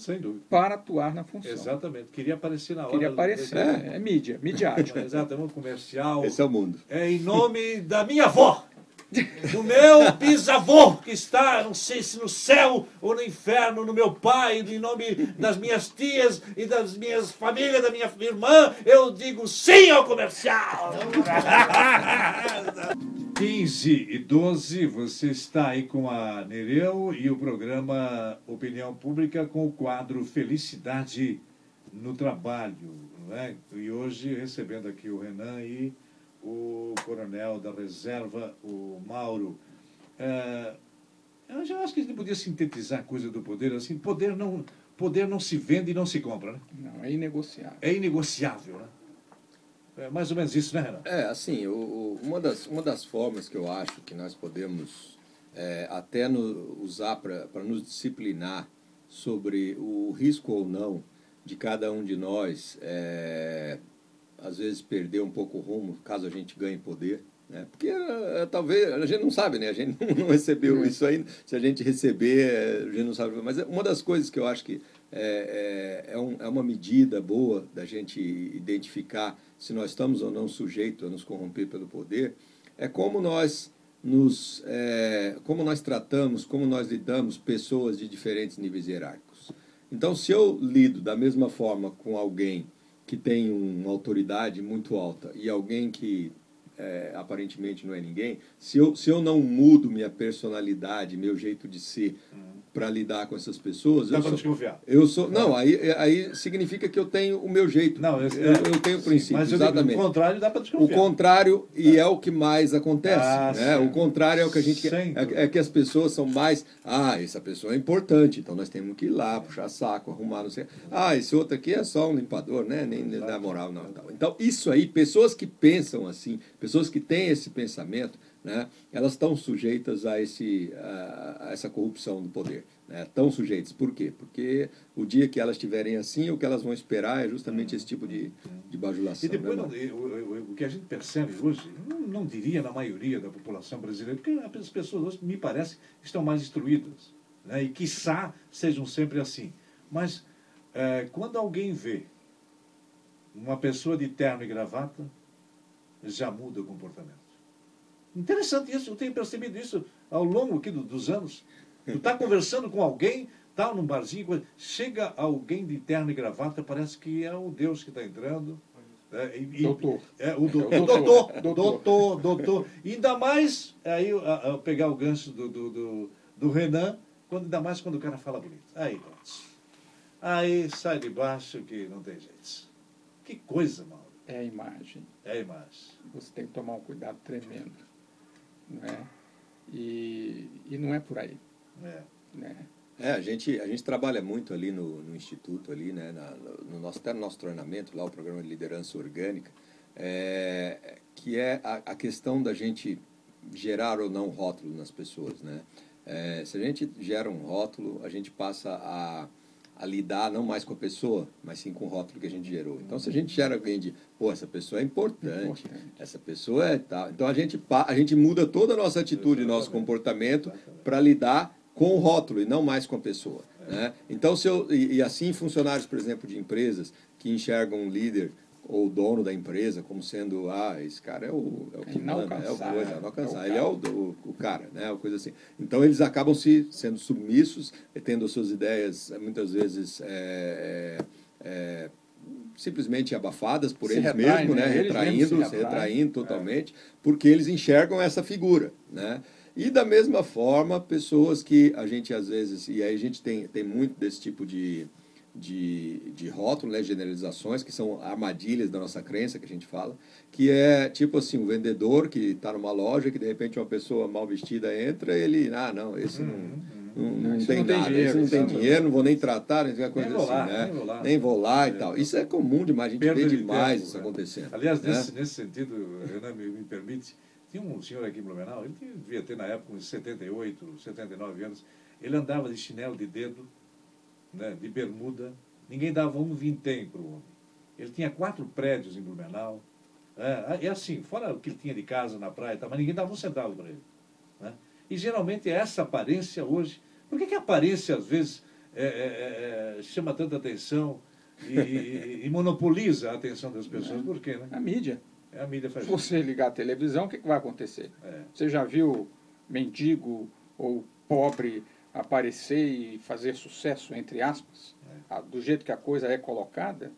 S4: para atuar na função.
S2: Exatamente. Queria aparecer na hora.
S4: Queria aparecer. É, é mídia, midiático.
S2: Exatamente, comercial.
S3: Esse é o mundo.
S2: É em nome da minha avó <laughs> do meu bisavô, que está, não sei se no céu ou no inferno, no meu pai, em nome das minhas tias e das minhas famílias, da minha irmã, eu digo sim ao comercial. <laughs> 15 e 12, você está aí com a Nereu e o programa Opinião Pública com o quadro Felicidade no Trabalho. Não é? E hoje recebendo aqui o Renan e o coronel da reserva, o Mauro. É, eu já acho que a gente podia sintetizar a coisa do poder assim: poder não, poder não se vende e não se compra, né?
S4: Não, é inegociável.
S2: É inegociável, né? É mais ou menos isso, né, Renan?
S3: É, assim, o, o, uma, das, uma das formas que eu acho que nós podemos é, até no, usar para nos disciplinar sobre o risco ou não de cada um de nós é, às vezes perder um pouco o rumo, caso a gente ganhe poder. Né? Porque é, talvez, a gente não sabe, né? A gente <laughs> não recebeu uhum. isso ainda. Se a gente receber, é, a gente não sabe. Mas uma das coisas que eu acho que é, é, é, um, é uma medida boa da gente identificar se nós estamos ou não sujeitos a nos corromper pelo poder, é como nós nos é, como nós tratamos, como nós lidamos pessoas de diferentes níveis hierárquicos. Então, se eu lido da mesma forma com alguém que tem uma autoridade muito alta e alguém que é, aparentemente não é ninguém, se eu, se eu não mudo minha personalidade, meu jeito de ser, uhum para lidar com essas pessoas.
S2: Dá para desconfiar.
S3: Eu sou, não, aí, aí significa que eu tenho o meu jeito.
S2: Não,
S3: eu, eu, eu tenho princípios, mas exatamente.
S2: o contrário dá para desconfiar.
S3: O contrário, e é. é o que mais acontece. Ah, né? O contrário é o que a gente quer. É, é, que as pessoas são mais. Ah, essa pessoa é importante, então nós temos que ir lá, puxar saco, arrumar, não sei. Ah, esse outro aqui é só um limpador, né? Nem, dá moral, não. Então, isso aí, pessoas que pensam assim, pessoas que têm esse pensamento, né, elas estão sujeitas a, esse, a, a essa corrupção do poder. Né, tão sujeitas. Por quê? Porque o dia que elas estiverem assim, o que elas vão esperar é justamente esse tipo de, de bajulação.
S2: E depois, né, o, o, o, que a gente percebe hoje, não, não, diria na maioria da população brasileira, porque as pessoas hoje, me parece, estão mais instruídas. Né, e quiçá sejam sempre assim. Mas é, quando alguém vê uma pessoa de terno e gravata, já muda o comportamento. Interessante isso, eu tenho percebido isso ao longo aqui do, dos anos. Tu está conversando com alguém, está num barzinho, chega alguém de terno e gravata, parece que é o Deus que está entrando.
S4: É, e, doutor.
S2: É, o, do, é o doutor, <laughs> doutor, doutor, doutor. Ainda mais, aí a, a pegar o gancho do, do, do, do, Renan, quando, ainda mais quando o cara fala bonito. Aí, pronto. Aí sai de baixo que não tem jeito. Que coisa, Mauro.
S4: É a imagem.
S2: É a imagem.
S4: Você tem que tomar um cuidado tremendo. Né? E, e não é por aí.
S3: É. Né? É, a gente, a gente trabalha muito ali no, no Instituto, ali, né, na, no nosso, até no nosso treinamento, lá o programa de liderança orgânica, é, que é a, a questão da gente gerar ou não rótulo nas pessoas. Né? É, se a gente gera um rótulo, a gente passa a a lidar não mais com a pessoa, mas sim com o rótulo que a gente gerou. Então, se a gente gera alguém de, pô, essa pessoa é importante, importante. essa pessoa é tal. Então, a gente, a gente muda toda a nossa atitude, nosso comportamento para lidar com o rótulo e não mais com a pessoa. Né? Então, se eu, e, e assim, funcionários, por exemplo, de empresas que enxergam um líder ou o dono da empresa como sendo, ah, esse cara é o, é o que manda, é o coisa, é não alcançar. É ele é o, o, o, cara, né? Uma coisa assim. Então eles acabam se sendo submissos, tendo suas ideias muitas vezes é, é, simplesmente abafadas por se eles mesmos, né? Eles retraindo, se, se retraindo totalmente, porque eles enxergam essa figura, né? E da mesma forma, pessoas que a gente às vezes, e aí a gente tem, tem muito desse tipo de, de, de rótulo, né, generalizações, que são armadilhas da nossa crença, que a gente fala, que é tipo assim, um vendedor que está numa loja, que de repente uma pessoa mal vestida entra, ele, ah, não, esse não, uhum, não, uhum. não, não tem, nada, dinheiro, esse não tem dinheiro, não vou nem tratar, nem coisa nem assim, lá, né? Nem vou lá, nem vou lá e tal. Isso é comum demais, a gente vê demais tempo, isso né? acontecendo.
S2: Aliás, né? nesse, nesse sentido, Renan, me, me permite, tinha um senhor aqui em Blumenau, ele devia ter na época uns 78, 79 anos, ele andava de chinelo de dedo, né, de bermuda, ninguém dava um vintém para o homem. Ele tinha quatro prédios em Blumenau. É, é assim, fora o que ele tinha de casa na praia, tá, mas ninguém dava um centavo para ele. Né? E geralmente é essa aparência hoje. Por que, que a aparência, às vezes, é, é, é chama tanta atenção e, e, e, monopoliza a atenção das pessoas? Por quê? Né?
S4: A mídia.
S2: É a mídia faz
S4: Se você ligar a televisão, o que, que vai acontecer? É. Você já viu mendigo ou pobre aparecer e fazer sucesso, entre aspas, é. do jeito que a coisa é colocada,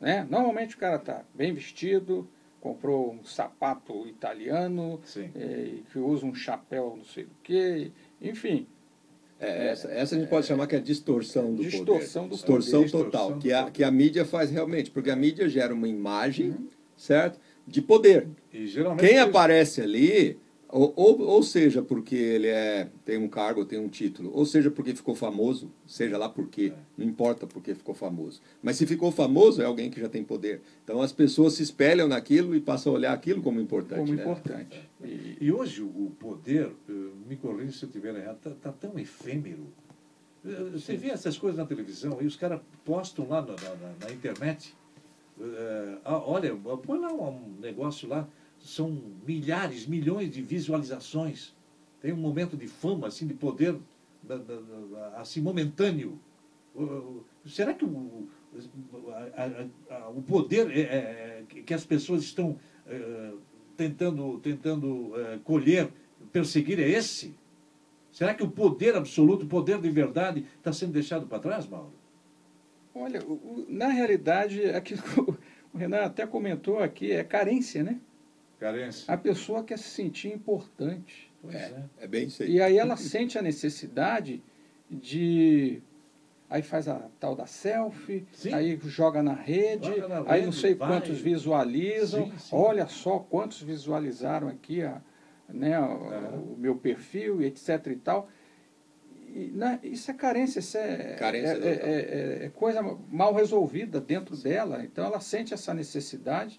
S4: né? normalmente o cara está bem vestido, comprou um sapato italiano, é, que usa um chapéu não sei o quê, enfim.
S3: É, essa, essa a gente pode chamar que é distorção do
S4: distorção
S3: poder.
S4: Do
S3: distorção
S4: poder.
S3: total, distorção que, a, que a mídia faz realmente, porque a mídia gera uma imagem, uhum. certo? De poder. Quem aparece ali ou, ou, ou, seja, porque ele é, tem um cargo, tem um título, ou seja, porque ficou famoso, seja lá por quê, não importa porque ficou famoso. Mas se ficou famoso, é alguém que já tem poder. Então as pessoas se espelham naquilo e passam a olhar aquilo como importante.
S4: Como
S3: né?
S4: importante.
S2: E, e, hoje o poder, eh, me corrija se eu estiver errado, está tá tão efêmero. Eh, você vê essas coisas na televisão e os caras postam lá na, na, na internet. Uh, olha, põe lá um negócio lá são milhares, milhões de visualizações. Tem um momento de fama, assim, de poder assim momentâneo. Será que o, a, a, o poder é, é, que as pessoas estão é, tentando, tentando é, colher, perseguir é esse? Será que o poder absoluto, o poder de verdade, está sendo deixado para trás, Mauro?
S4: Olha, na realidade, aquilo que o Renan até comentou aqui é carência, né?
S2: Carência.
S4: A pessoa quer se sentir importante.
S3: É, é, é. bem isso aí.
S4: E aí ela sente a necessidade de. Aí faz a tal da selfie, sim. aí joga na rede, joga na aí rede, não sei vai. quantos visualizam. Sim, sim. Olha só quantos visualizaram aqui a, né, o, o meu perfil, etc. e tal. E, né, isso é carência, isso é,
S3: carência
S4: é, é, é, é, coisa mal resolvida dentro dela. Então ela sente essa necessidade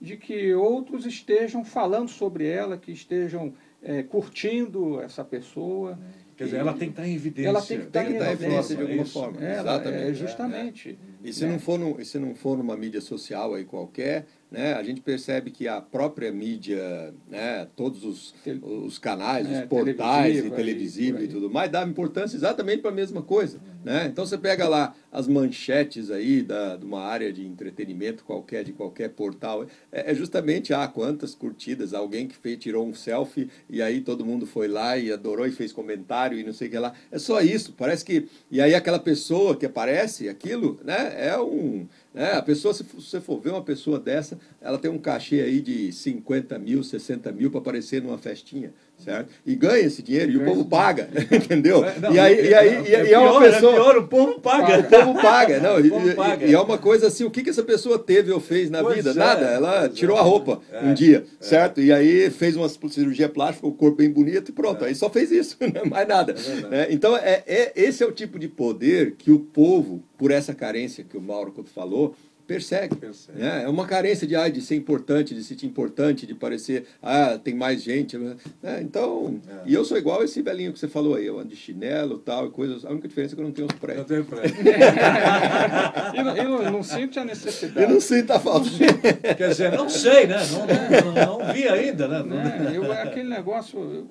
S4: de que outros estejam falando sobre ela, que estejam é, curtindo essa pessoa.
S2: Quer dizer, ela tem que estar em evidência.
S4: Ela tem que estar,
S3: tem que
S4: estar
S3: em evidência de alguma forma.
S4: Ela, Exatamente. É, justamente.
S3: É. E se, não for no, se não for numa mídia social aí qualquer, né, a gente percebe que a própria mídia, né, todos os, os canais, é, os portais e televisivos e tudo mais, dá importância exatamente para a mesma coisa. Né? Então você pega lá as manchetes aí da, de uma área de entretenimento qualquer, de qualquer portal, é, é justamente, ah, quantas curtidas, alguém que fez, tirou um selfie e aí todo mundo foi lá e adorou e fez comentário e não sei o que lá. É só isso, parece que... E aí aquela pessoa que aparece, aquilo, né, é um é, a pessoa, se você for ver uma pessoa dessa, ela tem um cachê aí de 50 mil, 60 mil para aparecer numa festinha, certo? E ganha esse dinheiro e o povo paga, <laughs> entendeu? Não, e aí, e aí é, e, é uma pessoa. É
S2: pior, o povo paga.
S3: O povo paga, não. <laughs> E, paga. e, é uma coisa assim, o que, que essa pessoa teve ou fez na pois vida? É, Nada. Ela tirou a roupa um dia, certo? E aí fez uma cirurgia plástica, o corpo bem bonito e pronto. Aí só fez isso, <laughs> não mais nada. É então, é, é, esse é o tipo de poder que o povo, por essa carência que o Mauro falou, persegue. persegue. Né? É uma carência de, ah, de ser importante, de se sentir importante, de parecer, ah, tem mais gente. Né? É, então, é. e eu sou igual esse velhinho que você falou aí, eu ando de chinelo tal, e coisas. A única diferença é que eu não tenho os prédios.
S2: Não tenho prédio. <laughs>
S4: e não, eu não, sinto a necessidade.
S3: Eu não sinto a falta. <laughs>
S2: Quer dizer, não sei, né? Não, não, não vi ainda, né?
S4: Não, eu, aquele negócio. Eu,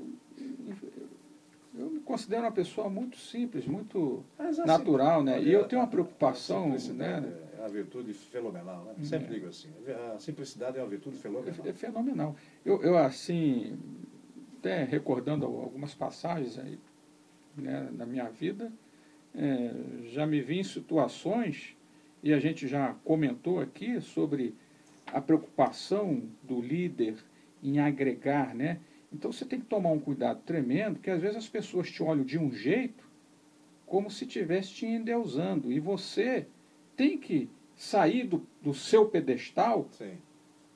S4: eu me considero uma pessoa muito simples, muito natural, né? E eu tenho uma preocupação, né?
S2: Uma virtude fenomenal. Né? Sempre digo assim, a simplicidade é uma virtude fenomenal.
S4: É, é fenomenal. Eu, eu, assim, até recordando algumas passagens aí, né, na minha vida, é, já me vi em situações, e a gente já comentou aqui sobre a preocupação do líder em agregar, né? Então você tem que tomar um cuidado tremendo, porque às vezes as pessoas te olham de um jeito como se estivesse te endeusando, e você tem que sair do, do seu pedestal, Sim.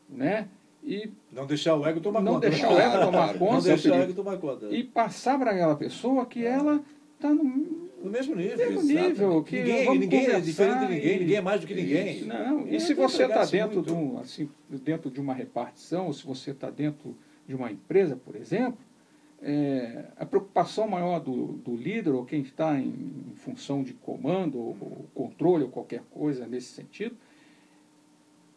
S4: né? E
S2: não deixar o ego tomar
S4: não
S2: conta.
S4: Deixar o ego <laughs> tomar conta
S2: não deixar o ego tomar conta.
S4: E passar para aquela pessoa que é. ela está no,
S2: no mesmo nível.
S4: Mesmo nível que
S2: ninguém, ninguém é diferente de ninguém, e, ninguém é mais do que ninguém.
S4: Não, e, e se você está dentro, de um, assim, dentro de uma repartição, ou se você está dentro de uma empresa, por exemplo, é, a preocupação maior do, do líder, ou quem está em, em função de comando, ou, ou, controle, ou qualquer coisa nesse sentido,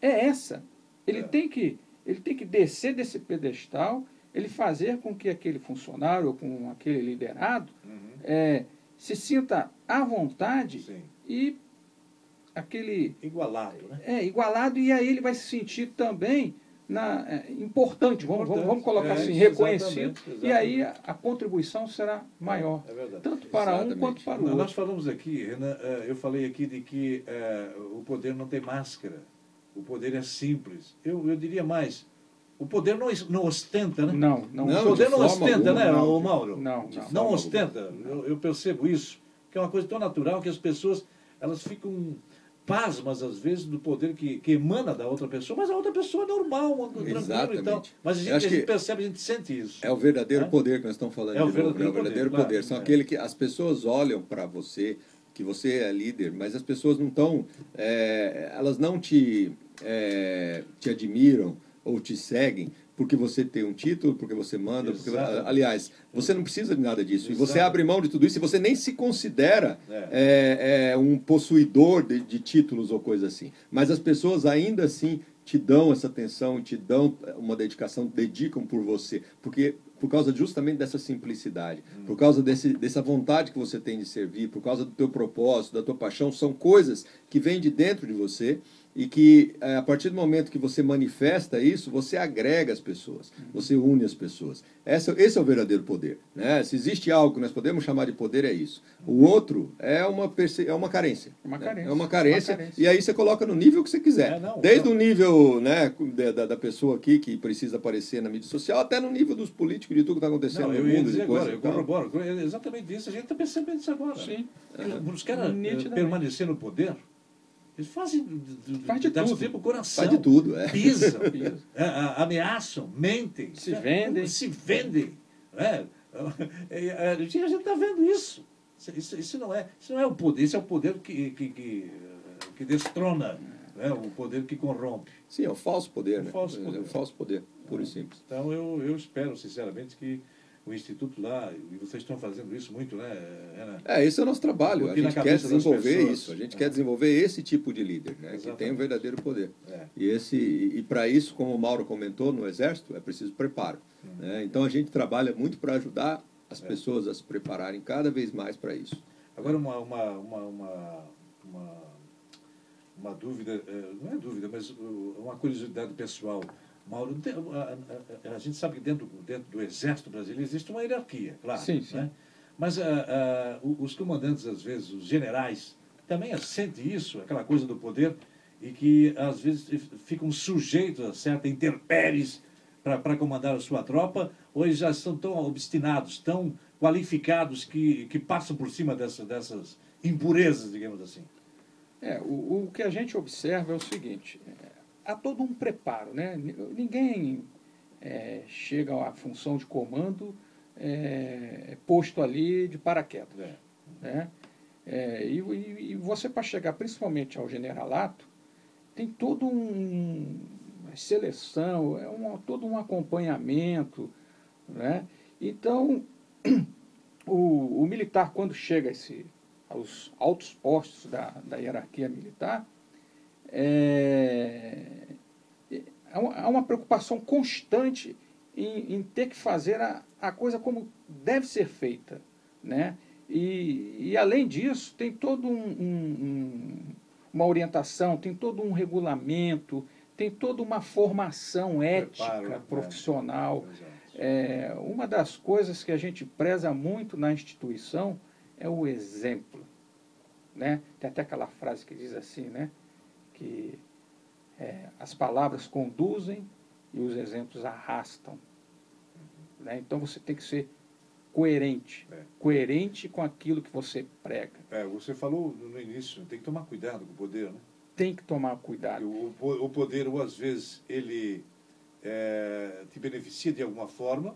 S4: é essa. Ele, é. Tem que, ele tem que descer desse pedestal, ele fazer com que aquele funcionário, ou com aquele liderado, uhum. é, se sinta à vontade Sim. e aquele.
S2: Igualado, né?
S4: É, igualado, e aí ele vai se sentir também na, é, importante, vamos, importante, vamos colocar é, assim, reconhecido, exatamente, exatamente. e aí a, a, contribuição será maior, é tanto para exatamente. um quanto para o outro.
S2: Nós falamos aqui, Renan, é, eu falei aqui de que é, o poder não tem máscara, o poder é simples. Eu, eu diria mais, o poder não, não ostenta, né?
S4: Não, não.
S2: não o poder não ostenta,
S4: alguma,
S2: né, não, Mauro?
S4: Não,
S2: não. Não ostenta. Eu, eu percebo isso, que é uma coisa tão natural que as pessoas elas ficam pasmas, às vezes, do poder que, que emana da outra pessoa, mas a outra pessoa é normal, tranquilo e tal. Mas a gente, a gente percebe, a gente sente isso.
S3: É o verdadeiro é? poder que nós estamos falando. É o verdadeiro, é o verdadeiro poder. poder. Claro, São é. aquele que as pessoas olham para você, que você é líder, mas as pessoas não estão, é, elas não te, é, te admiram ou te seguem porque você tem um título, porque você manda, porque, aliás, você não precisa de nada disso. Exato. E você abre mão de tudo isso e você nem se considera é. É, é, um possuidor de, de, títulos ou coisa assim. Mas as pessoas ainda assim te dão essa atenção, te dão uma dedicação, dedicam por você, porque por causa justamente dessa simplicidade, hum. por causa desse, dessa vontade que você tem de servir, por causa do teu propósito, da tua paixão, são coisas que vêm de dentro de você e que é, a partir do momento que você manifesta isso, você agrega as pessoas, você une as pessoas. Esse, esse é o verdadeiro poder. Né? Se existe algo que nós podemos chamar de poder, é isso. O outro é uma, é uma carência.
S4: Uma carência.
S3: Né? É uma carência, uma carência, E aí você coloca no nível que você quiser. É, não, Desde não. o nível né, da, da pessoa aqui que precisa aparecer na mídia social, até no nível dos políticos, de tudo que está acontecendo não, no mundo.
S2: Dizer agora, eu corroboro. É exatamente isso. A gente está percebendo isso agora.
S4: Sim.
S2: Os caras permanecer no poder eles fazem
S4: Faz de tudo.
S2: Pro coração.
S3: Faz de tudo, é.
S2: Pisam, <laughs> é, ameaçam, mentem.
S4: Se vendem.
S2: Se vendem. É, <laughs> a gente está vendo isso. Isso, isso, não é, isso não é o poder, isso é o poder que, que, que, que destrona é o poder que corrompe.
S3: Sim, é o falso poder, o né? Falso poder. É o falso poder, puro e simples.
S2: Então eu, eu espero, sinceramente, que o Instituto lá, e vocês estão fazendo isso muito, né?
S3: É, esse é o nosso trabalho. a gente quer desenvolver isso, a gente é. quer desenvolver esse tipo de líder, né, que tem um verdadeiro poder. É. E, esse, e para isso, como o Mauro comentou, no Exército, é preciso preparo. Uhum. Né? Então a gente trabalha muito para ajudar as é. pessoas a se prepararem cada vez mais para isso.
S2: Agora, uma, uma, uma, uma, uma, uma dúvida, é, não é dúvida, mas uma curiosidade pessoal. Mauro, a, a, a, gente sabe que dentro, dentro do Exército Brasileiro existe uma hierarquia, claro. Sim, sim. Né? Mas uh, uh, os comandantes, às vezes, os generais, também sentem isso, aquela coisa do poder, e que, às vezes, ficam sujeitos a certa intempéries para comandar a sua tropa, ou eles já estão tão obstinados, tão qualificados que, que passam por cima dessa, dessas impurezas, digamos assim?
S4: É, o, o que a gente observa é o seguinte: há todo um preparo. Né? Ninguém é, chega à função de comando é, posto ali de paraquedas. É. Né? É, e, e, você, para chegar principalmente ao generalato, tem todo um seleção, é um, todo um acompanhamento. Né? Então, <clears throat> o, o militar, quando chega esse, aos altos postos da, da hierarquia militar, é, há uma preocupação constante em, em, ter que fazer a, a coisa como deve ser feita. Né? E, e além disso, tem todo um, um, uma orientação, tem todo um regulamento, tem toda uma formação ética, Preparo, né? profissional. É, é, uma das coisas que a gente preza muito na instituição é o exemplo. Né? Tem até aquela frase que diz assim, né? Que é, as palavras conduzem e os exemplos arrastam. Né? Então você tem que ser coerente, é. coerente com aquilo que você prega.
S2: É, você falou no início, tem que tomar cuidado com o poder, né?
S4: Tem que tomar cuidado.
S2: O, o poder, ou às vezes, ele é, te beneficia de alguma forma,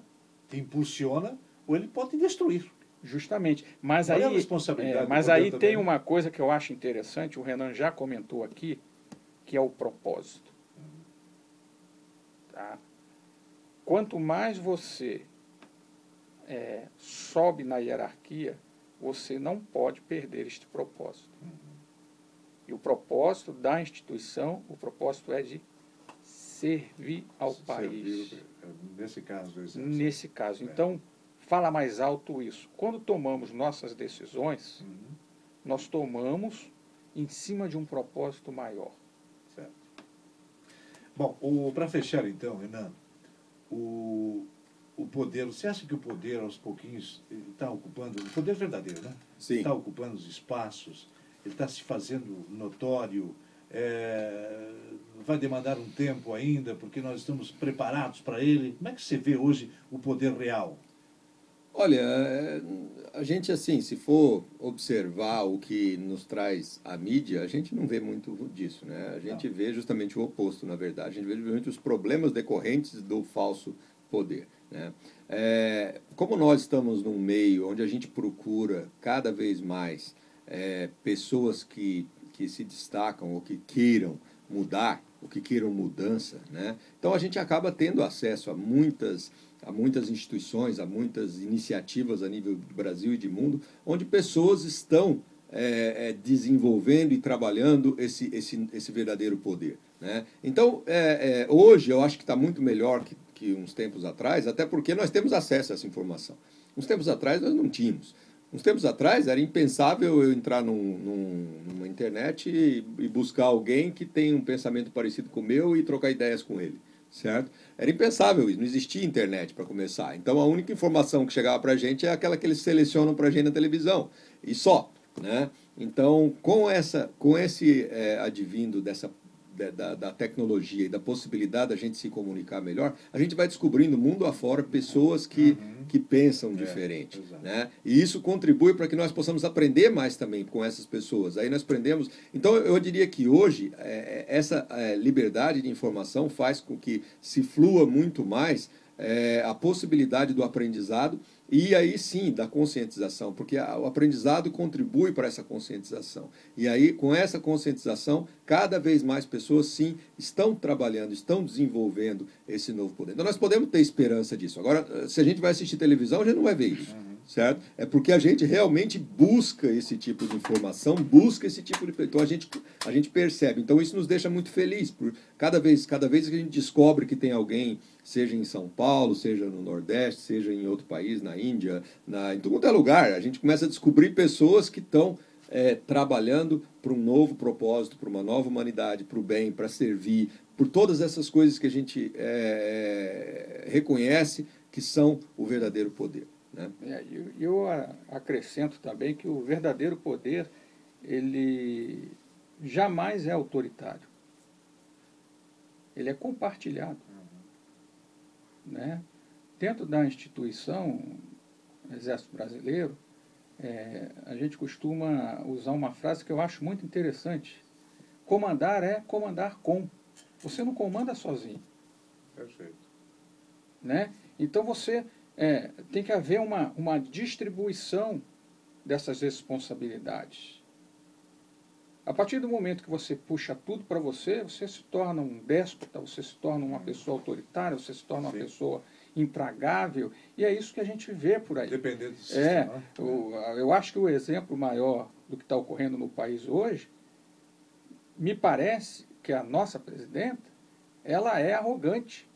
S2: te impulsiona, ou ele pode te destruir.
S4: Justamente. Mas Olha aí, é, mas aí tem né? uma coisa que eu acho interessante, o Renan já comentou aqui, que é o propósito. Tá? Quanto mais você é, sobe na hierarquia, você não pode perder este propósito. E o propósito da instituição, o propósito é de servir ao Servir, país.
S2: Nesse caso.
S4: Nesse caso. É. Então, fala mais alto isso. Quando tomamos nossas decisões, uhum. nós tomamos em cima de um propósito maior.
S2: Bom, para fechar então, Renan, o, o poder, você acha que o poder aos pouquinhos está ocupando, o poder verdadeiro, né?
S3: Sim.
S2: Está ocupando os espaços, ele está se fazendo notório, é, vai demandar um tempo ainda, porque nós estamos preparados para ele. Como é que você vê hoje o poder real?
S3: Olha, é, a gente assim, se for observar o que nos traz a mídia, a gente não vê muito disso, né? A gente não. vê justamente o oposto, na verdade. A gente vê justamente os problemas decorrentes do falso poder, né? É, como nós estamos num meio onde a gente procura cada vez mais é, pessoas que, que se destacam ou que queiram mudar, ou que queiram mudança, né? Então a gente acaba tendo acesso a muitas há muitas instituições, há muitas iniciativas a nível do Brasil e de mundo, onde pessoas estão é, é, desenvolvendo e trabalhando esse, esse, esse verdadeiro poder. Né? Então, é, é hoje eu acho que está muito melhor que, que uns tempos atrás, até porque nós temos acesso a essa informação. Uns tempos atrás nós não tínhamos. Uns tempos atrás era impensável eu entrar num, num, numa internet e, e buscar alguém que tem um pensamento parecido com o meu e trocar ideias com ele certo? Era impensável isso, não existia internet para começar. Então a única informação que chegava para a gente é aquela que eles selecionam para a gente na televisão e só, né? Então com essa, com esse é, advindo dessa da, da, tecnologia e da possibilidade da gente se comunicar melhor, a gente vai descobrindo mundo afora pessoas que, uhum. que pensam é, diferente. Né? E isso contribui para que nós possamos aprender mais também com essas pessoas. Aí nós aprendemos. Então eu diria que hoje é, é essa é, liberdade de informação faz com que se flua muito mais é, a possibilidade do aprendizado e aí sim da conscientização, porque o aprendizado contribui para essa conscientização. E aí, com essa conscientização, cada vez mais pessoas sim estão trabalhando, estão desenvolvendo esse novo poder. Então nós podemos ter esperança disso. Agora, se a gente vai assistir televisão, a gente não vai ver isso. Uhum. Certo? É porque a gente realmente busca esse tipo de informação, busca esse tipo de. Então a gente, a gente percebe. Então isso nos deixa muito feliz. Por cada vez, cada vez que a gente descobre que tem alguém seja em São Paulo, seja no Nordeste, seja em outro país, na Índia, na, em todo é lugar. A gente começa a descobrir pessoas que estão é, trabalhando para um novo propósito, para uma nova humanidade, para o bem, para servir, por todas essas coisas que a gente é, é reconhece que são o verdadeiro poder. Né?
S4: É, eu, eu acrescento também que o verdadeiro poder ele jamais é autoritário. Ele é compartilhado. Né? Dentro da instituição Exército Brasileiro, é, a gente costuma usar uma frase que eu acho muito interessante. Comandar é comandar com. Você não comanda sozinho.
S2: Perfeito.
S4: Né? Então você é, tem que haver uma, uma distribuição dessas responsabilidades. A partir do momento que você puxa tudo para você, você se torna um déspota, você se torna uma pessoa autoritária, você se torna uma Sim. pessoa intragável, e é isso que a gente vê por aí.
S2: Dependendo do
S4: sistema. É, o, eu acho que o exemplo maior do que está ocorrendo no país hoje, me parece que a nossa presidenta, ela é arrogante.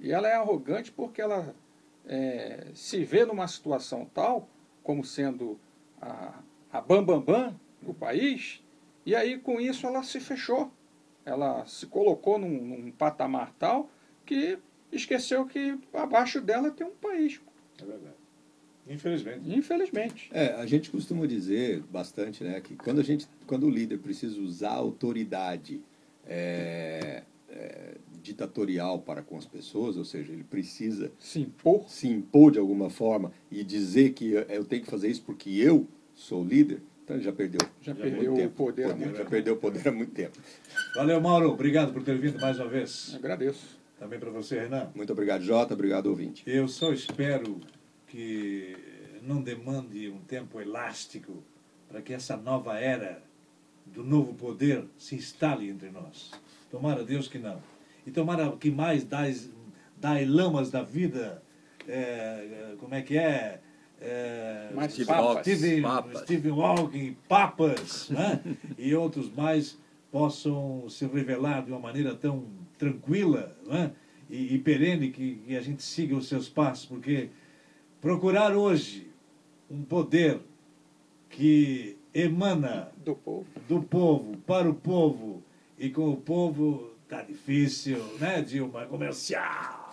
S4: E ela é arrogante porque ela é, se vê numa situação tal, como sendo a, a bambambam bam, bam do país, e aí com isso ela se fechou. Ela se colocou num, num patamar tal que esqueceu que abaixo dela tem um país.
S2: É verdade. Infelizmente.
S4: Infelizmente.
S3: É, a gente costuma dizer bastante, né, que quando a gente, quando o líder precisa usar a autoridade é, é, ditatorial para com as pessoas, ou seja, ele precisa
S4: se impor,
S3: se impor de alguma forma e dizer que eu tenho que fazer isso porque eu sou líder, então já perdeu.
S4: Já, já perdeu o poder,
S3: poder Já perdeu o poder há muito tempo.
S2: Valeu, Mauro. Obrigado por ter vindo mais uma vez.
S4: Agradeço.
S2: Também para você, Renan.
S3: Muito obrigado, Jota. Obrigado, ouvinte.
S2: Eu só espero que não demande um tempo elástico para que essa nova era do novo poder se instale entre nós. Tomara Deus que não. E tomara que mais das, das lamas da vida, é, como é que é?
S4: É, mais Steve, papas.
S2: Steve, papas. Steve Hawking, papas, né? e outros mais possam se revelar de uma maneira tão tranquila né? e, e perene que, que a gente siga os seus passos, porque procurar hoje um poder que emana
S4: do povo.
S2: do povo para o povo e com o povo tá difícil, né, Dilma? Comercial